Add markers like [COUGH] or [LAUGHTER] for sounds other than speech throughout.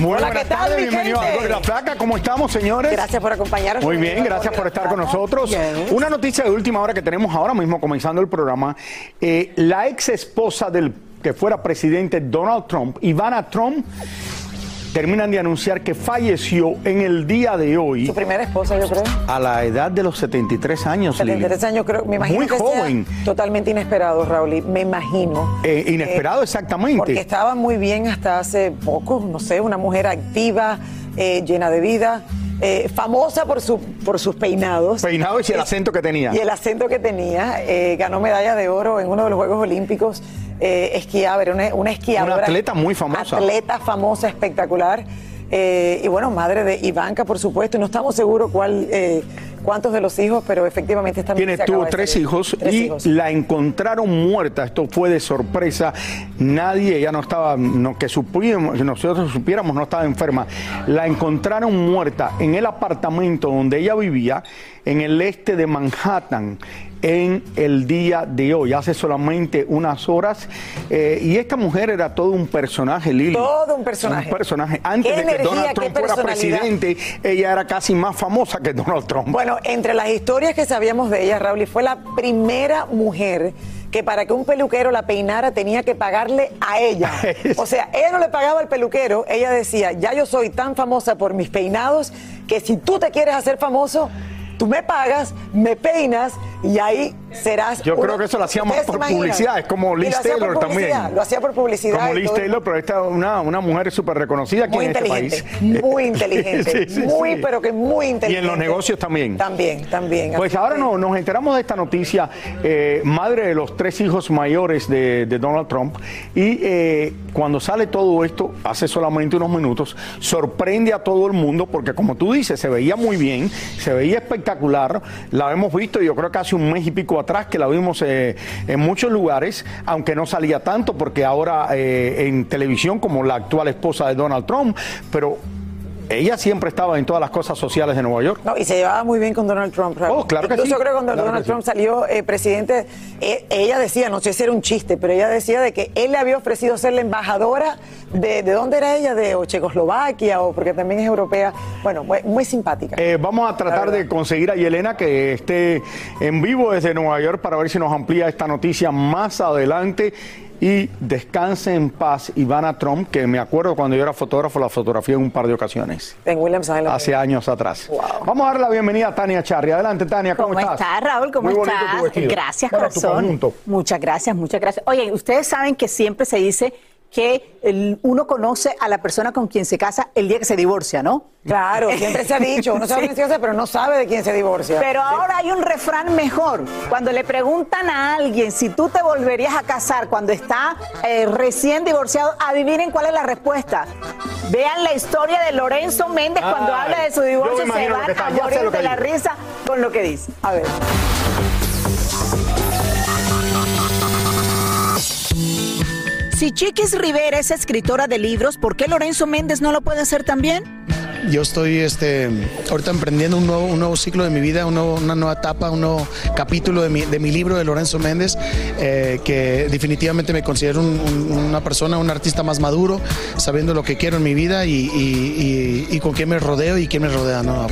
Muy Hola, buenas ¿qué tal, tardes, bienvenidos a y la Flaca. ¿Cómo estamos, señores? Gracias por acompañarnos. Muy bien, gracias por estar con nosotros. Una noticia de última hora que tenemos ahora mismo comenzando el programa. Eh, la ex esposa del que fuera presidente Donald Trump, Ivana Trump, terminan de anunciar que falleció en el día de hoy Su primera esposa, yo creo. a la edad de los 73 años. Lili. 73 años, creo. Me imagino Muy que sea joven. totalmente inesperado, Raúl. y Me imagino. Eh, inesperado, Eh, exactamente. Porque estaba muy bien hasta hace poco, no sé, una mujer activa, eh, llena de vida, eh, famosa por, su, por sus peinados. Peinados y el Eh, acento que tenía. Y el acento que tenía. eh, ganó medalla de oro en uno de los Juegos Olímpicos. Eh, esquiaba, era una, una esquiadora. Una atleta muy famosa. Atleta famosa, espectacular. Eh, y bueno, madre de Ivanka, por supuesto. Y no estamos seguros cuál, eh, cuántos de los hijos, pero efectivamente esta Tiene, tuvo tres hijos Tres y hijos. la encontraron muerta. Esto fue de sorpresa. Nadie, ella no estaba, no, que supiéramos, que nosotros supiéramos, no estaba enferma. La encontraron muerta en el apartamento donde ella vivía, en el este de Manhattan, en el día de hoy, hace solamente unas horas. Eh, y esta mujer era todo un personaje, Lili. Todo un personaje. Un personaje. Antes de que Donald Trump fuera presidente, ella era casi más famosa que Donald Trump. Bueno, entre las historias que sabíamos de ella, Raúl, y fue la primera mujer que para que un peluquero la peinara tenía que pagarle a ella. [LAUGHS] O sea, ella no le pagaba al peluquero, ella decía, ya yo soy tan famosa por mis peinados que si tú te quieres hacer famoso, tú me pagas, me peinas y ahí serás... Yo creo que eso lo hacía más ¿Ustedes se por publicidad, es como Y Liz Taylor también. Lo hacía por publicidad. Como y Liz. Taylor, pero esta es una, una mujer súper reconocida aquí Muy en este inteligente, país. muy [LAUGHS] [LAUGHS] inteligente, Sí, sí, muy, sí. pero que muy Y inteligente. en los negocios también. También, también. Pues ahora no, nos enteramos de esta noticia, eh, madre de los tres hijos mayores de, de Donald Trump, y eh, cuando sale todo esto, hace solamente unos minutos, sorprende a todo el mundo, porque como tú dices, se veía muy bien, se veía espectacular, la hemos visto, yo creo que hace un mes y pico atrás, que la vimos eh, en muchos lugares, aunque no salía tanto, porque ahora eh, en televisión como la actual esposa de Donald Trump, pero ella siempre estaba en todas las cosas sociales de Nueva York. No, y se llevaba muy bien con Donald Trump. Raúl. Oh, claro que Incluso sí. creo que cuando Claro Donald que sí. Trump salió eh, presidente, eh, ella decía, no sé si era un chiste, pero ella decía de que él le había ofrecido ser la embajadora de, ¿de dónde era ella? De o Checoslovaquia o porque también es europea. Bueno, muy, muy simpática. Eh, vamos a tratar de conseguir a Yelena que esté en vivo desde Nueva York para ver si nos amplía esta noticia más adelante. Y descanse en paz Ivana Trump, que me acuerdo cuando yo era fotógrafo, la fotografié en un par de ocasiones, En Williams Island. hace años atrás. Wow. Vamos a darle la bienvenida a Tania Charri. Adelante, Tania, ¿cómo, ¿Cómo estás? estás, Raúl? ¿Cómo Muy estás? tu. Gracias, Bueno, corazón. Muchas gracias, muchas gracias. Oye, ustedes saben que siempre se dice que el- uno conoce a la persona con quien se casa el día que se divorcia, ¿no? Claro, siempre se ha dicho, uno sabe [LAUGHS] Sí. quién se casa, pero no sabe de quién se divorcia. Pero ahora hay un refrán mejor. Cuando le preguntan a alguien si tú te volverías a casar cuando está eh, recién divorciado, adivinen cuál es la respuesta. Vean la historia de Lorenzo Méndez cuando Ay, habla de su divorcio, se van a morir de la risa con lo que dice. A ver. Si Chiquis Rivera es escritora de libros, ¿por qué Lorenzo Méndez no lo puede hacer también? Yo estoy este, ahorita emprendiendo un nuevo, ciclo de mi vida, nuevo- una nueva etapa, un nuevo capítulo de mi, libro de Lorenzo Méndez, eh, que definitivamente me considero un- un- una persona, un artista más maduro, sabiendo lo que quiero en mi vida y- y con quién me rodeo y quién me rodea. ¿no?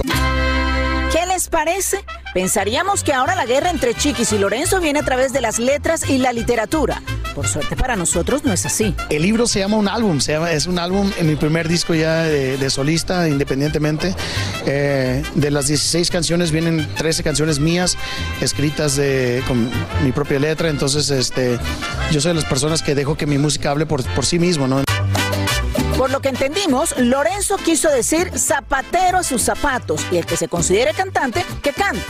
¿Qué les parece? Pensaríamos que ahora la guerra entre Chiquis y Lorenzo viene a través de las letras y la literatura. Por suerte para nosotros no es así. El libro se llama un álbum, es un álbum en mi primer disco ya de, de solista, independientemente. Eh, de las 16 canciones vienen 13 canciones mías, escritas de, con mi propia letra. Entonces, este, yo soy de las personas que dejo que mi música hable por, por sí mismo, ¿no? Por lo que entendimos, Lorenzo quiso decir zapatero a sus zapatos y el que se considere cantante, que cante.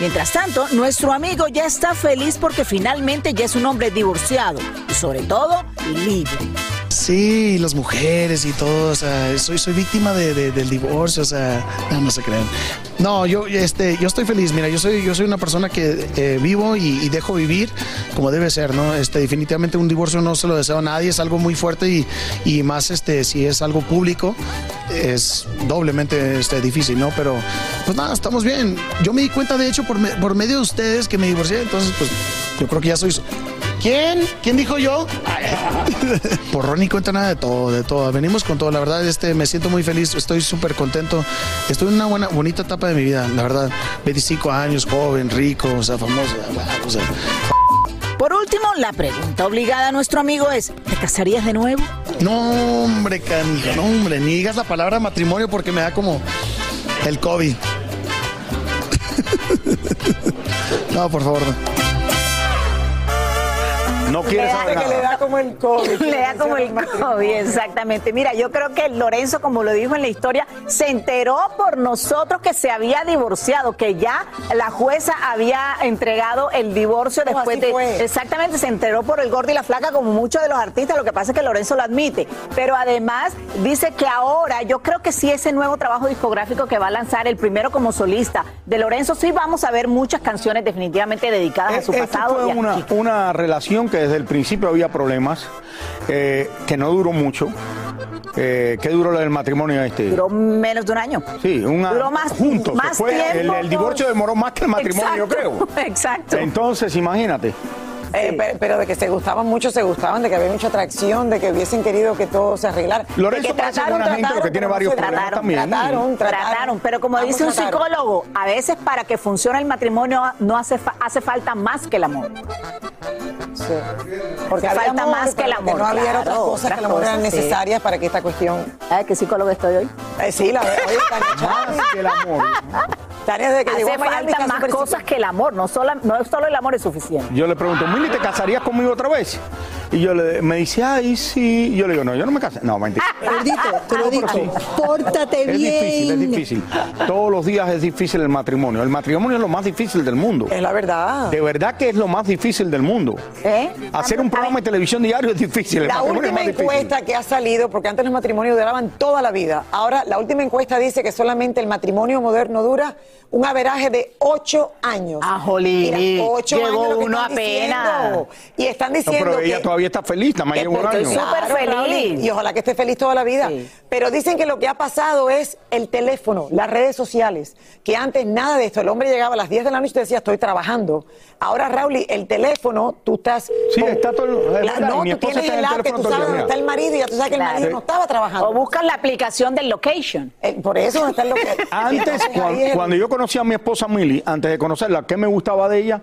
Mientras tanto, nuestro amigo ya está feliz porque finalmente ya es un hombre divorciado y sobre todo libre. Sí, las mujeres y todo, o sea, soy, soy víctima de- de- del divorcio, o sea, no, se crean. No, yo, este, yo estoy feliz, mira, yo soy, yo soy una persona que eh, vivo y, y dejo vivir como debe ser, ¿no? Este, definitivamente un divorcio no se lo deseo a nadie, es algo muy fuerte y, y más este, si es algo público, es doblemente este, difícil, ¿no? Pero, pues nada, estamos bien. Yo me di cuenta, de hecho, por, me- por medio de ustedes que me divorcié, entonces, pues, yo creo que ya soy... ¿Quién? ¿Quién dijo yo? [LAUGHS] Por Ronnie cuenta nada de todo, de todo. Venimos con todo. La verdad, este, me siento muy feliz. Estoy súper contento. Estoy en una buena, bonita etapa de mi vida. La verdad, 25 años, joven, rico, o sea, famoso. o sea, Por último, la pregunta obligada a nuestro amigo es, ¿te casarías de nuevo? no, hombre, canijo, no, hombre, ni digas la palabra matrimonio porque me da como el COVID. [LAUGHS] no, por favor. no. No quiere saber que le da como el COVID. [LAUGHS] Le da como el COVID, exactamente. Mira, yo creo que Lorenzo, como lo dijo en la historia, se enteró por nosotros que se había divorciado, que ya la jueza había entregado el divorcio No, después así de. fue. Exactamente, se enteró por el gordo y la flaca, como muchos de los artistas. Lo que pasa es que Lorenzo lo admite. Pero además dice que ahora, yo creo que sí, ese nuevo trabajo discográfico que va a lanzar, el primero como solista de Lorenzo, sí vamos a ver muchas canciones definitivamente dedicadas a su Esto pasado. fue y a una relación que desde el principio había problemas, eh, que no duró mucho. Eh, ¿Qué duró el matrimonio este? Duró menos de un año. Sí, un año. Duró más, juntos. más fue- tiempo. el, el divorcio demoró más que el matrimonio, Exacto, yo creo. [LAUGHS] Exacto. Entonces, imagínate. Eh, pero, pero de que se gustaban mucho, se gustaban, de que había mucha atracción, de que hubiesen querido que todo se arreglara. Lorenzo De que parece trataron, buena gente, trataron, que tiene no varios problemas trataron, también. Trataron, trataron, Trataron, pero como dice un psicólogo, a veces para que funcione el matrimonio no hace, fa- hace falta más que el amor. Sí. Porque falta amor, más que el amor, no había claro, otras cosas otras que a lo mejor eran sí. necesarias para que esta cuestión. ¿Sabes qué psicólogo estoy hoy? Eh, sí, la verdad. Tania, [LAUGHS] Más que el amor. Tania, desde que Hace falta más cosas que el amor, no solo, no solo el amor es suficiente. Yo le pregunto, Mili, ¿te casarías conmigo otra vez? Y yo le, me dice, ay, sí. Y yo le digo, no, yo no me casé. No, mentira. Gordito, te lo digo, sí. pórtate Es difícil, es bien. difícil. Todos los días es difícil el matrimonio. El matrimonio es lo más difícil del mundo. Es la verdad. De verdad que es lo más difícil del mundo. ¿Eh? Hacer un programa de televisión diario es difícil. El La es última difícil. encuesta que ha salido, porque antes los matrimonios duraban toda la vida. Ahora, la última encuesta dice que solamente el matrimonio moderno dura un averaje de ocho años. Ah, jolín, Mira, ocho llegó años lo que uno apenas. diciendo. Y están No, diciendo pero ella que... todavía está feliz, nada más lleva un año. estoy súper Claro, feliz. Raúl. Y ojalá que esté feliz toda la vida. Sí. Pero dicen que lo que ha pasado es el teléfono, las redes sociales. Que antes nada de esto. El hombre llegaba a las 10 de la noche y te decía, estoy trabajando. Ahora, Raúl, el teléfono, tú estás. Sí, está todo el- La- no, mi tú tienes está en el el app que tú el sabes dónde está el marido y ya tú sabes que el Claro. marido no estaba trabajando. O buscan la aplicación del location. Eh, por eso no está el lo que. [LAUGHS] Antes, el- cuando, yo conocí a mi esposa Mili, antes de conocerla, ¿qué me gustaba de ella?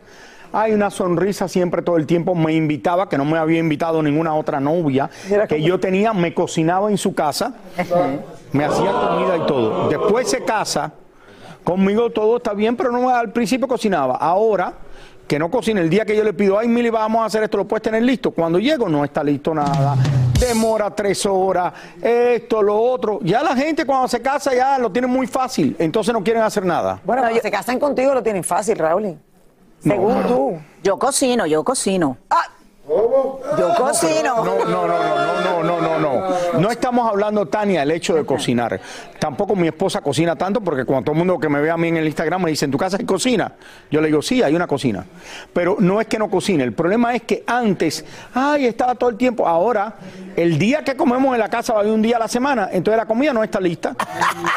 Hay una sonrisa siempre todo el tiempo. Me invitaba, que no me había invitado ninguna otra novia Mira que yo tenía, me cocinaba en su casa, me hacía comida y todo. Después se casa, conmigo todo está bien, pero no al principio cocinaba. Ahora que no cocina, el día que yo le pido, ay Mili, vamos a hacer esto, lo puedes tener listo. Cuando llego no está listo nada. Demora tres horas, esto, lo otro. Ya la gente cuando se casa ya lo tiene muy fácil, entonces no quieren hacer nada. Bueno, cuando se casan contigo lo tienen fácil, Raúl. Según tú. Yo cocino, yo cocino. Ah. Yo cocino. No, no, no, no, no, no, no, no. No estamos hablando, Tania, del hecho de cocinar. Tampoco mi esposa cocina tanto porque cuando todo el mundo que me ve a mí en el Instagram me dice, ¿en tu casa hay cocina? Yo le digo, sí, hay una cocina. Pero no es que no cocine. El problema es que antes, ay, estaba todo el tiempo. Ahora, el día que comemos en la casa va a haber un día a la semana, entonces la comida no está lista.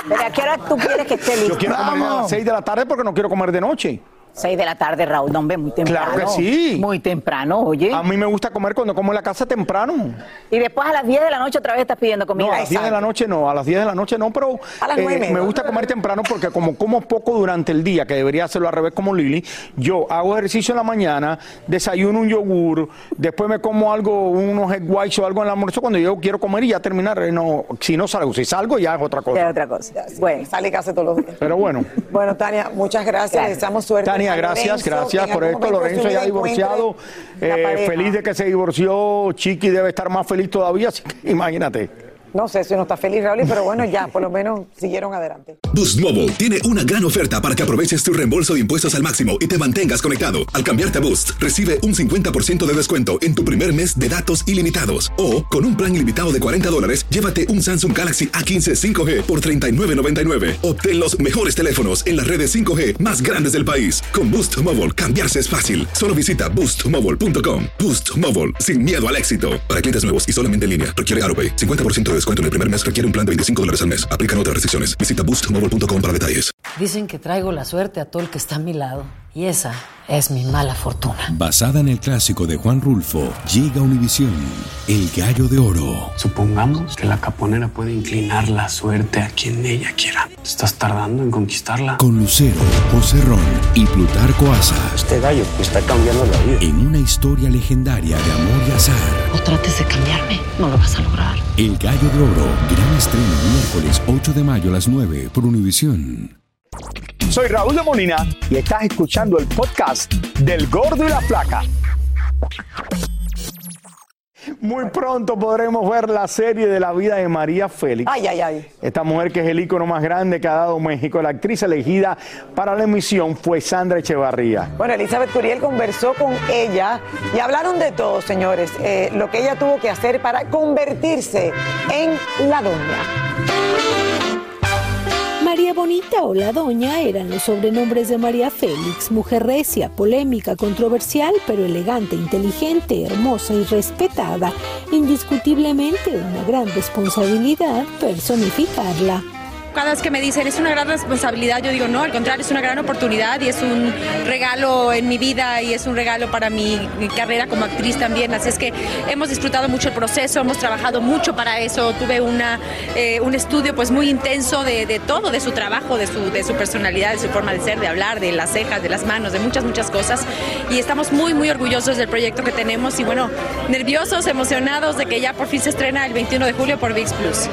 ¿Pero a qué hora tú quieres que esté lista? Yo quiero comer a las 6 de la tarde porque no quiero comer de noche. 6 de la tarde, Raúl, no, hombre, muy temprano. Claro que sí. Muy temprano, oye. A mí me gusta comer cuando como en la casa temprano. Y después a las 10 de la noche otra vez estás pidiendo comida. No, a las 10 de la noche no, a las 10 de la noche no, pero A las eh, nueve y media. me gusta comer temprano porque como como poco durante el día, que debería hacerlo al revés como Lili, yo hago ejercicio en la mañana, desayuno un yogur, después me como algo, unos egg whites o algo en el almuerzo cuando yo quiero comer y ya terminar, eh, no, si no salgo, si salgo ya es otra Ya cosa. es otra cosa. Bueno, Sale casi todos los días. Pero bueno. Bueno, Tania, muchas gracias. Gracias. Deseamos suerte. Tania, gracias, Lorenzo, gracias por esto. Lorenzo ya vida divorciado, eh, feliz de que se divorció. Chiqui debe estar más feliz todavía, así que imagínate. No sé si no está feliz, Raúl, pero bueno, ya, por lo menos siguieron adelante. Boost Mobile tiene una gran oferta para que aproveches tu reembolso de impuestos al máximo y te mantengas conectado. Al cambiarte a Boost, recibe un 50% de descuento en tu primer mes de datos ilimitados. O, con un plan ilimitado de 40 dólares, llévate un Samsung Galaxy A15 5G por $39.99. Obtén los mejores teléfonos en las redes 5G más grandes del país. Con Boost Mobile, cambiarse es fácil. Solo visita boostmobile.com. Boost Mobile, sin miedo al éxito. Para clientes nuevos y solamente en línea, requiere AroPay. 50% de descuento en el primer mes requiere un plan de 25 dólares al mes. Aplican otras restricciones. Visita boostmobile.com para detalles. Dicen que traigo la suerte a todo el que está a mi lado. Y esa es mi mala fortuna. Basada en el clásico de Juan Rulfo, llega Univisión, El Gallo de Oro. Supongamos que la caponera puede inclinar la suerte a quien ella quiera. ¿Te estás tardando en conquistarla? Con Lucero, José Ron y Plutarco Asa. Este gallo está cambiando la vida. En una historia legendaria de amor y azar. No trates de cambiarme, no lo vas a lograr. El Gallo de Oro, gran estreno miércoles 8 de mayo a las 9 por Univisión. Soy Raúl de Molina y estás escuchando el podcast del Gordo y la Flaca. Muy pronto podremos ver la serie de la vida de María Félix. Ay, ay, ay. Esta mujer que es el ícono más grande que ha dado México. La actriz elegida para la emisión fue Sandra Echevarría. Bueno, Elizabeth Curiel conversó con ella y hablaron de todo, señores. Eh, lo que ella tuvo que hacer para convertirse en la doña. María Bonita o la Doña eran los sobrenombres de María Félix, mujer recia, polémica, controversial, pero elegante, inteligente, hermosa y respetada. Indiscutiblemente una gran responsabilidad personificarla. Cada vez que me dicen es una gran responsabilidad, yo digo no, al contrario, es una gran oportunidad y es un regalo en mi vida y es un regalo para mi, carrera como actriz también. Así es que hemos disfrutado mucho el proceso, hemos trabajado mucho para eso. Tuve una, eh, un estudio pues muy intenso de, de todo, de su trabajo, de su, de su personalidad, de su forma de ser, de hablar, de las cejas, de las manos, de muchas, muchas cosas. Y estamos muy, muy orgullosos del proyecto que tenemos y bueno, nerviosos, emocionados de que ya por fin se estrena el 21 de julio por VIX Plus.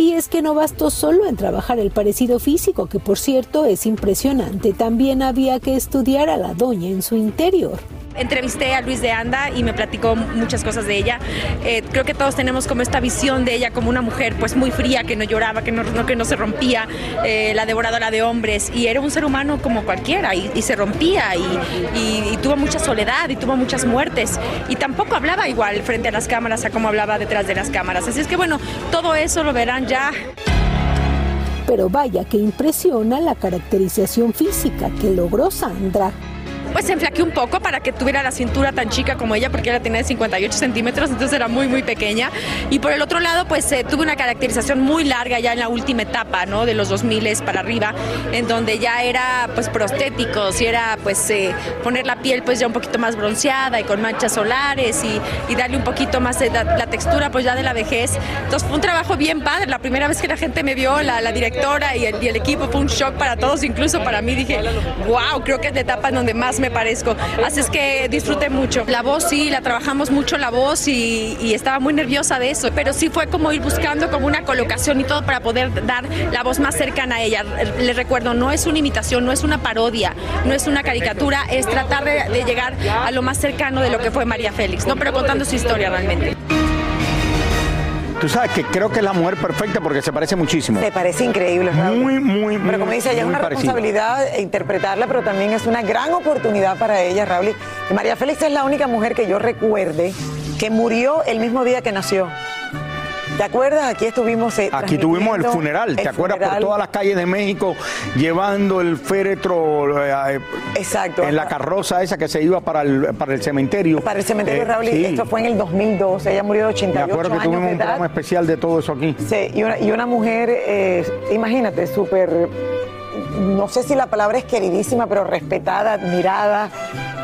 Y es que no bastó solo en trabajar el parecido físico, que por cierto es impresionante, también había que estudiar a la doña en su interior. Entrevisté a Luis de Anda y me platicó muchas cosas de ella. Eh, creo que todos tenemos como esta visión de ella como una mujer pues muy fría, que no lloraba, que no, que no se rompía, eh, la devoradora de hombres. Y era un ser humano como cualquiera y, se rompía y- y tuvo mucha soledad y tuvo muchas muertes. Y tampoco hablaba igual frente a las cámaras a como hablaba detrás de las cámaras. Así es que bueno, todo eso lo verán ya Pero vaya que impresiona la caracterización física que logró Sandra. Pues se enflaqueó un poco para que tuviera la cintura tan chica como ella, porque ella tenía de 58 centímetros, entonces era muy, muy pequeña. Y por el otro lado, pues eh, tuve una caracterización muy larga ya en la última etapa, ¿no? De los 2000 para arriba, en donde ya era, pues, prostéticos y era, pues, eh, poner la piel, pues, ya un poquito más bronceada y con manchas solares y, y darle un poquito más de la, la textura, pues, ya de la vejez. Entonces fue un trabajo bien padre. La primera vez que la gente me vio, la, la directora y el, y el equipo, fue un shock para todos, incluso para mí. Dije, wow, creo que es la etapa en donde más me parezco. Así es que disfruté mucho. La voz sí, la trabajamos mucho la voz y, estaba muy nerviosa de eso, pero sí fue como ir buscando como una colocación y todo para poder dar la voz más cercana a ella. Les recuerdo, no es una imitación, no es una parodia, no es una caricatura, es tratar de, de llegar a lo más cercano de lo que fue María Félix, ¿no? Pero contando su historia realmente. Tú sabes que creo que es la mujer perfecta porque se parece muchísimo. Me parece increíble, Raúl. Muy, muy, Pero como dice ella, es una parecido. responsabilidad interpretarla, pero también es una gran oportunidad para ella, Raúl. Y María Félix es la única mujer que yo recuerde que murió el mismo día que nació. ¿Te acuerdas? Aquí estuvimos. eh, Aquí tuvimos el funeral, ¿te acuerdas? Por todas las calles de México, llevando el féretro eh, Exacto. en la carroza esa que se iba para el, para el cementerio. Para el cementerio Eh, Raúl, sí. esto fue en el 2002. Ella murió de Me 88 acuerdo que años tuvimos un edad. programa especial de todo eso aquí. Sí, y una, y una mujer, eh, imagínate, súper, no sé si la palabra es queridísima, pero respetada, admirada,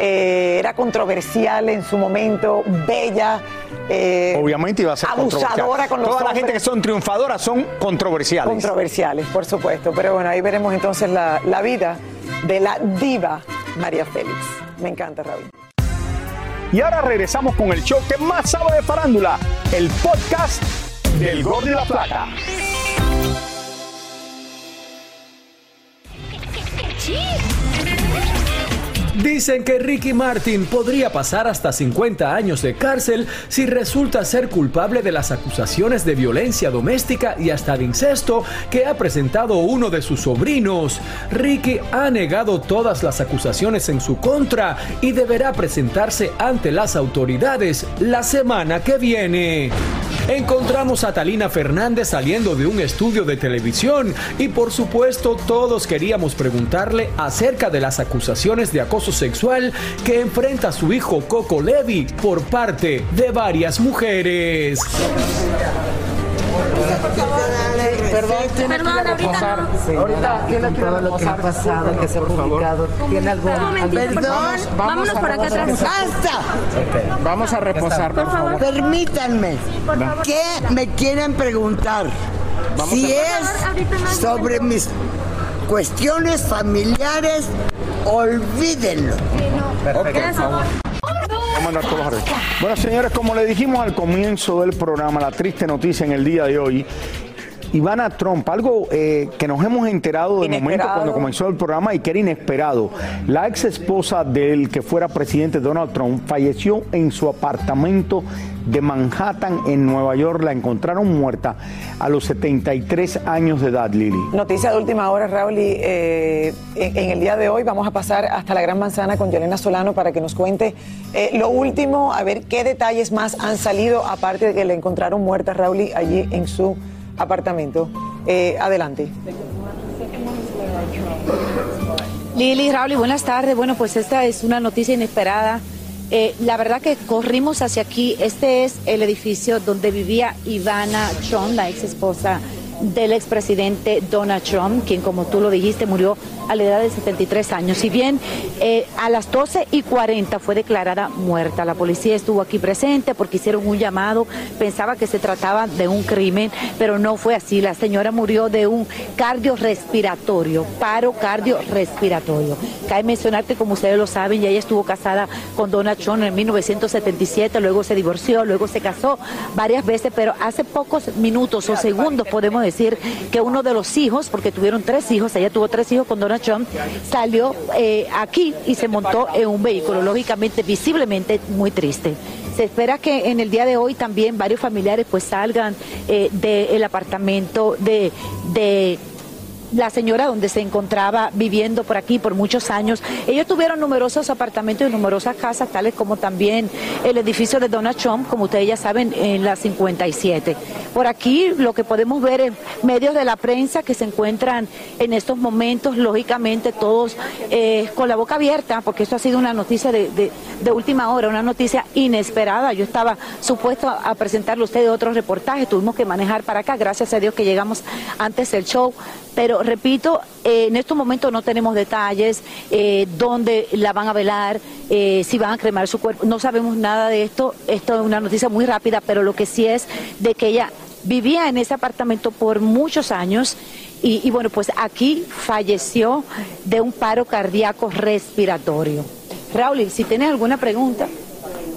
eh, era controversial en su momento, bella. Eh, Obviamente iba a ser abusadora con los Toda la gente que son triunfadoras son controversiales. Controversiales, por supuesto. Pero bueno, ahí veremos entonces la, la vida de la diva María Félix. Me encanta, Raúl. Y ahora regresamos con el show que más sabe de farándula, el podcast del Gordo y la Plata. Dicen que Ricky Martin podría pasar hasta 50 años de cárcel si resulta ser culpable de las acusaciones de violencia doméstica y hasta de incesto que ha presentado uno de sus sobrinos. Ricky ha negado todas las acusaciones en su contra y deberá presentarse ante las autoridades la semana que viene. Encontramos a Talina Fernández saliendo de un estudio de televisión y por supuesto todos queríamos preguntarle acerca de las acusaciones de acoso sexual que enfrenta su hijo Coco Levi por parte de varias mujeres. Perdón, tiene Perdón, que ahorita reposar. no. Ahorita tiene que Todo lo que ha reposar. pasado, que se ha publicado, ¿tiene algún... Un momentito, por Perdón, favor. Vámonos por acá atrás. ¡Basta! Vamos a reposar, por favor. Permítanme, ¿qué me quieren preguntar? Vamos si es sobre mis cuestiones familiares, olvídenlo. Vamos. Bueno, señores, como le dijimos al comienzo del programa, la triste noticia en el día de hoy. Ivana Trump, algo eh, que nos hemos enterado de momento cuando comenzó el programa y que era inesperado. La ex esposa del que fuera presidente Donald Trump falleció en su apartamento de Manhattan, en Nueva York. La encontraron muerta a los 73 años de edad, Lili. Noticia de última hora, Raúl, y eh, en, en el día de hoy vamos a pasar hasta la Gran Manzana con Yolena Solano para que nos cuente eh, lo último, a ver qué detalles más han salido, aparte de que le encontraron muerta, Raúl, allí en su apartamento. Eh, adelante. Lili, Raúl, buenas tardes. Bueno, pues esta es una noticia inesperada. Eh, la verdad que corrimos hacia aquí. Este es el edificio donde vivía Ivana Trump, la ex esposa del expresidente Donald Trump, quien como tú lo dijiste murió a la edad de 73 años. Si bien eh, a las 12 y 40 fue declarada muerta, la policía estuvo aquí presente porque hicieron un llamado, pensaba que se trataba de un crimen, pero no fue así. La señora murió de un cardiorrespiratorio, paro cardiorrespiratorio. Cabe mencionar que como ustedes lo saben, ya ella estuvo casada con Donald Trump en 1977, luego se divorció, luego se casó varias veces, pero hace pocos minutos o segundos podemos decir que uno de los hijos, porque tuvieron tres hijos, ella tuvo tres hijos con Donald Trump, salió eh, aquí y se montó en un vehículo, lógicamente, visiblemente muy triste. Se espera que en el día de hoy también varios familiares pues salgan eh, del apartamento de, de la señora donde se encontraba viviendo por aquí por muchos años. Ellos tuvieron numerosos apartamentos y numerosas casas, tales como también el edificio de Donald Trump, como ustedes ya saben, en la 57. Por aquí lo que podemos ver es medios de la prensa que se encuentran en estos momentos, lógicamente todos eh, con la boca abierta, porque esto ha sido una noticia de, última hora, una noticia inesperada. Yo estaba supuesto a, a presentarle a ustedes otros reportajes, tuvimos que manejar para acá, gracias a Dios que llegamos antes del show. Pero repito, eh, en estos momentos no tenemos detalles, eh, dónde la van a velar, eh, si van a cremar su cuerpo. No sabemos nada de esto. Esto es una noticia muy rápida, pero lo que sí es de que ella vivía en ese apartamento por muchos años y, bueno, pues aquí falleció de un paro cardíaco respiratorio. Raúl, si tienes alguna pregunta.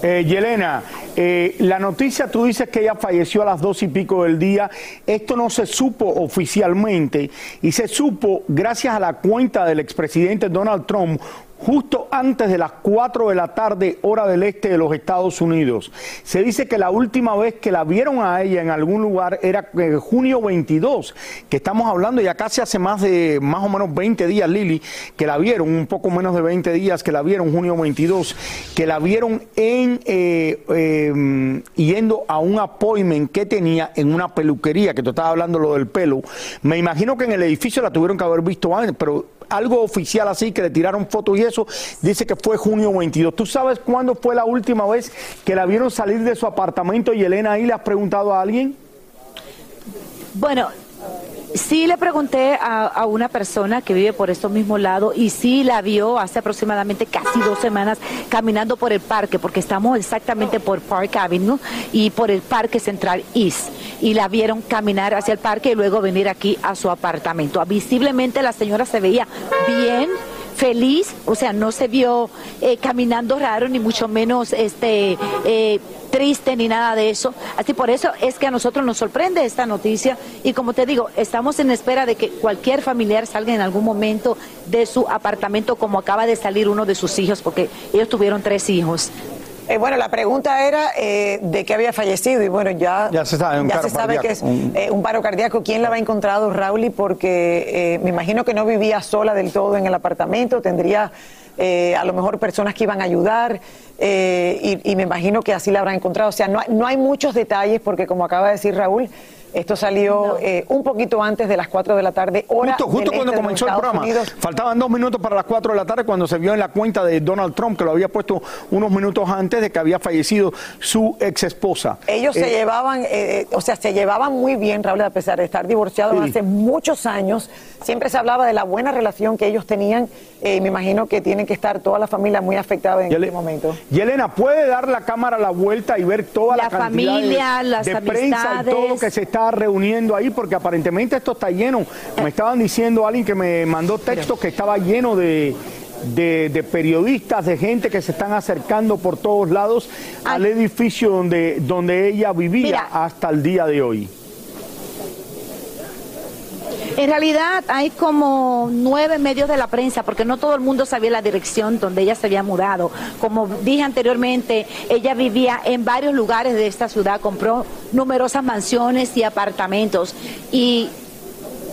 Yelena, eh, la noticia, tú dices que ella falleció a las dos y pico del día. Esto no se supo oficialmente y se supo gracias a la cuenta del expresidente Donald Trump justo antes de las 4 de la tarde, hora del este de los Estados Unidos. Se dice que la última vez que la vieron a ella en algún lugar era en junio 22, que estamos hablando ya casi hace más de más o menos 20 días, Lili, que la vieron, un poco menos de 20 días que la vieron, junio 22, que la vieron en eh, eh, yendo a un appointment que tenía en una peluquería, que tú estabas hablando lo del pelo. Me imagino que en el edificio la tuvieron que haber visto antes, pero algo oficial así, que le tiraron fotos y eso, dice que fue junio 22. ¿Tú sabes cuándo fue la última vez que la vieron salir de su apartamento y Elena ahí le has preguntado a alguien? Bueno, sí le pregunté a, una persona que vive por estos mismos lados y sí la vio hace aproximadamente casi dos semanas caminando por el parque, porque estamos exactamente por Park Avenue y por el Parque Central East. Y la vieron caminar hacia el parque y luego venir aquí a su apartamento. Visiblemente la señora se veía bien feliz, o sea, no se vio eh, caminando raro, ni mucho menos este eh, triste, ni nada de eso. Así por eso es que a nosotros nos sorprende esta noticia y como te digo, estamos en espera de que cualquier familiar salga en algún momento de su apartamento como acaba de salir uno de sus hijos, porque ellos tuvieron tres hijos. Eh, bueno, la pregunta era eh, de qué había fallecido y bueno, ya, Ya se sabe, un ya paro se sabe cardíaco. que es Un- eh, un paro cardíaco. ¿Quién la había encontrado, Rauli? Porque eh, me imagino que no vivía sola del todo en el apartamento, tendría eh, a lo mejor personas que iban a ayudar y, y me imagino que así la habrán encontrado. O sea, no no hay muchos detalles porque como acaba de decir Raúl, esto salió eh, un poquito antes de las 4 de la tarde, hora Justo, justo del cuando este de comenzó el programa, Unidos. faltaban dos minutos para las cuatro de la tarde cuando se vio en la cuenta de Donald Trump, que lo había puesto unos minutos antes de que había fallecido su ex esposa. Ellos se llevaban, eh, o sea, se llevaban muy bien, Raúl, a pesar de estar divorciados Sí. hace muchos años. Siempre se hablaba de la buena relación que ellos tenían. eh, y me imagino que tienen que estar toda la familia muy afectada en este momento. Y Elena, ¿puede dar la cámara la vuelta y ver toda la, La cantidad de- familia, las de, prensa y todo lo que se está reuniendo ahí? Porque aparentemente esto está lleno. Me estaban diciendo alguien que me mandó texto que estaba lleno de, de, de periodistas, de gente que se están acercando por todos lados al edificio donde, donde ella vivía Mira. hasta el día de hoy. En realidad hay como nueve medios de la prensa, porque no todo el mundo sabía la dirección donde ella se había mudado. Como dije anteriormente, ella vivía en varios lugares de esta ciudad, compró numerosas mansiones y apartamentos. Y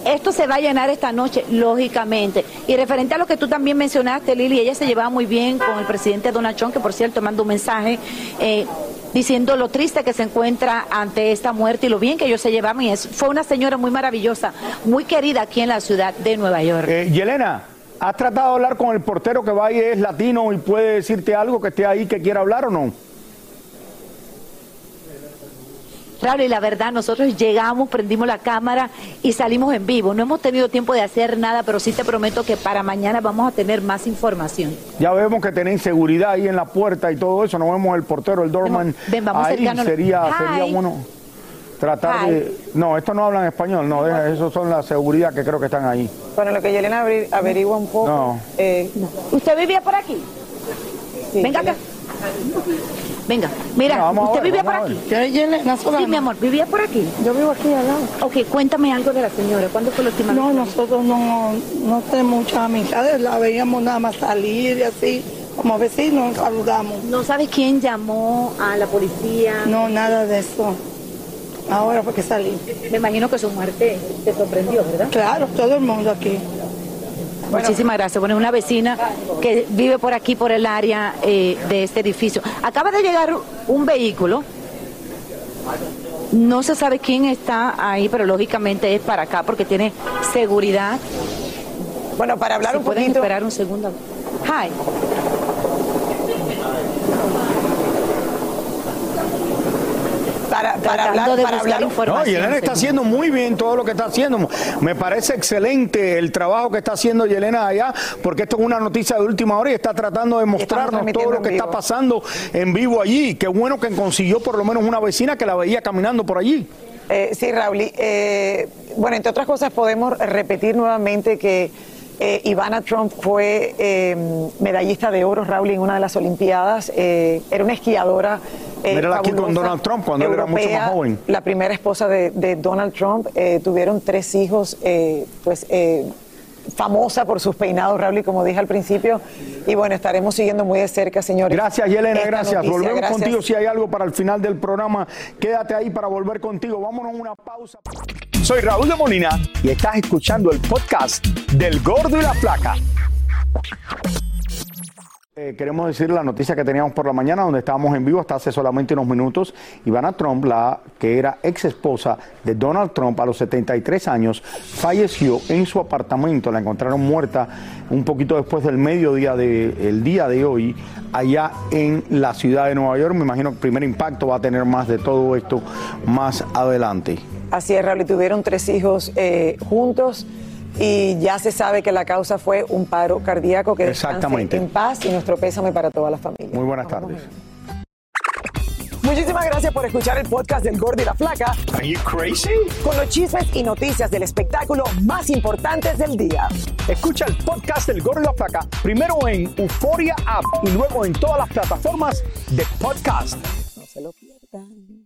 esto se va a llenar esta noche, lógicamente. Y referente a lo que tú también mencionaste, Lili, ella se llevaba muy bien con el presidente Donald Trump, que por cierto manda un mensaje eh, diciendo lo triste que se encuentra ante esta muerte y lo bien que ellos se llevaban. Y es, fue una señora muy maravillosa, muy querida aquí en la ciudad de Nueva York. Eh, Yelena, ¿has tratado de hablar con el portero que va y es latino y puede decirte algo que esté ahí que quiera hablar o no? Claro, y la verdad, nosotros llegamos, prendimos la cámara y salimos en vivo. No hemos tenido tiempo de hacer nada, pero sí te prometo que para mañana vamos a tener más información. Ya vemos que tenéis seguridad ahí en la puerta y todo eso. No vemos el portero, el doorman. ven, vamos a ahí sería, sería bueno tratar Hi. de. No, estos no hablan español, no, deja, esos son la seguridad que creo que están ahí. Bueno, lo que Yelena averi- averigua un poco. No. eh, ¿Usted vivía por aquí? sí, Venga acá. Venga, mira, No, ¿usted ver, vivía por aquí? Sí, mi amor, ¿vivía por aquí? Yo vivo aquí al lado. Ok, cuéntame algo de la señora. ¿Cuándo fue la última No, vez? nosotros no, no tenemos muchas amistades, la veíamos nada más salir y así, como vecinos saludamos. ¿No sabes quién llamó a la policía? No, nada de eso. Ahora fue que salí. Me imagino que su muerte te sorprendió, ¿verdad? Claro, todo el mundo aquí. Muchísimas gracias. Bueno, es una vecina que vive por aquí, por el área eh, de este edificio. Acaba de llegar un vehículo. No se sabe quién está ahí, pero lógicamente es para acá porque tiene seguridad. Bueno, para hablar Si un pueden poquito- esperar un segundo. Hi. Para, hablar, de para hablar información. No, Yelena está haciendo muy bien todo lo que está haciendo. Me parece excelente el trabajo que está haciendo Yelena allá, porque esto es una noticia de última hora y está tratando de mostrarnos todo lo que está pasando en vivo allí. Qué bueno que consiguió por lo menos una vecina que la veía caminando por allí. Eh, sí, Raúl. eh, bueno, entre otras cosas podemos repetir nuevamente que eh, Ivana Trump fue eh, medallista de oro, Raúl, en una de las Olimpiadas. Eh, era una esquiadora. Eh, Mírala aquí con Donald Trump cuando él era mucho más joven. La primera esposa de, de Donald Trump. eh, tuvieron tres hijos, eh, pues. eh, famosa por sus peinados, Raúl, y como dije al principio. Y bueno, estaremos siguiendo muy de cerca, señores. Gracias, Yelena, gracias. noticia. Volvemos Gracias. contigo si hay algo para el final del programa. Quédate ahí para volver contigo. Vámonos a una pausa. Soy Raúl de Molina y estás escuchando el podcast del Gordo y la Flaca. Eh, queremos decir la noticia que teníamos por la mañana, donde estábamos en vivo hasta hace solamente unos minutos. Ivana Trump, la que era ex esposa de Donald Trump a los 73 años, falleció en su apartamento. La encontraron muerta un poquito después del mediodía del día de hoy, allá en la ciudad de Nueva York. Me imagino que el primer impacto va a tener más de todo esto más adelante. Así es, Raúl, y tuvieron tres hijos eh, juntos y ya se sabe que la causa fue un paro cardíaco que Exactamente. en paz y nuestro pésame para toda la familia. Muy buenas tardes. Muchísimas gracias por escuchar el podcast del Gordo y la Flaca. Are you crazy? Con los chismes y noticias del espectáculo más importantes del día. Escucha el podcast del Gordo y la Flaca primero en Euforia App y luego en todas las plataformas de podcast. No se lo pierdan.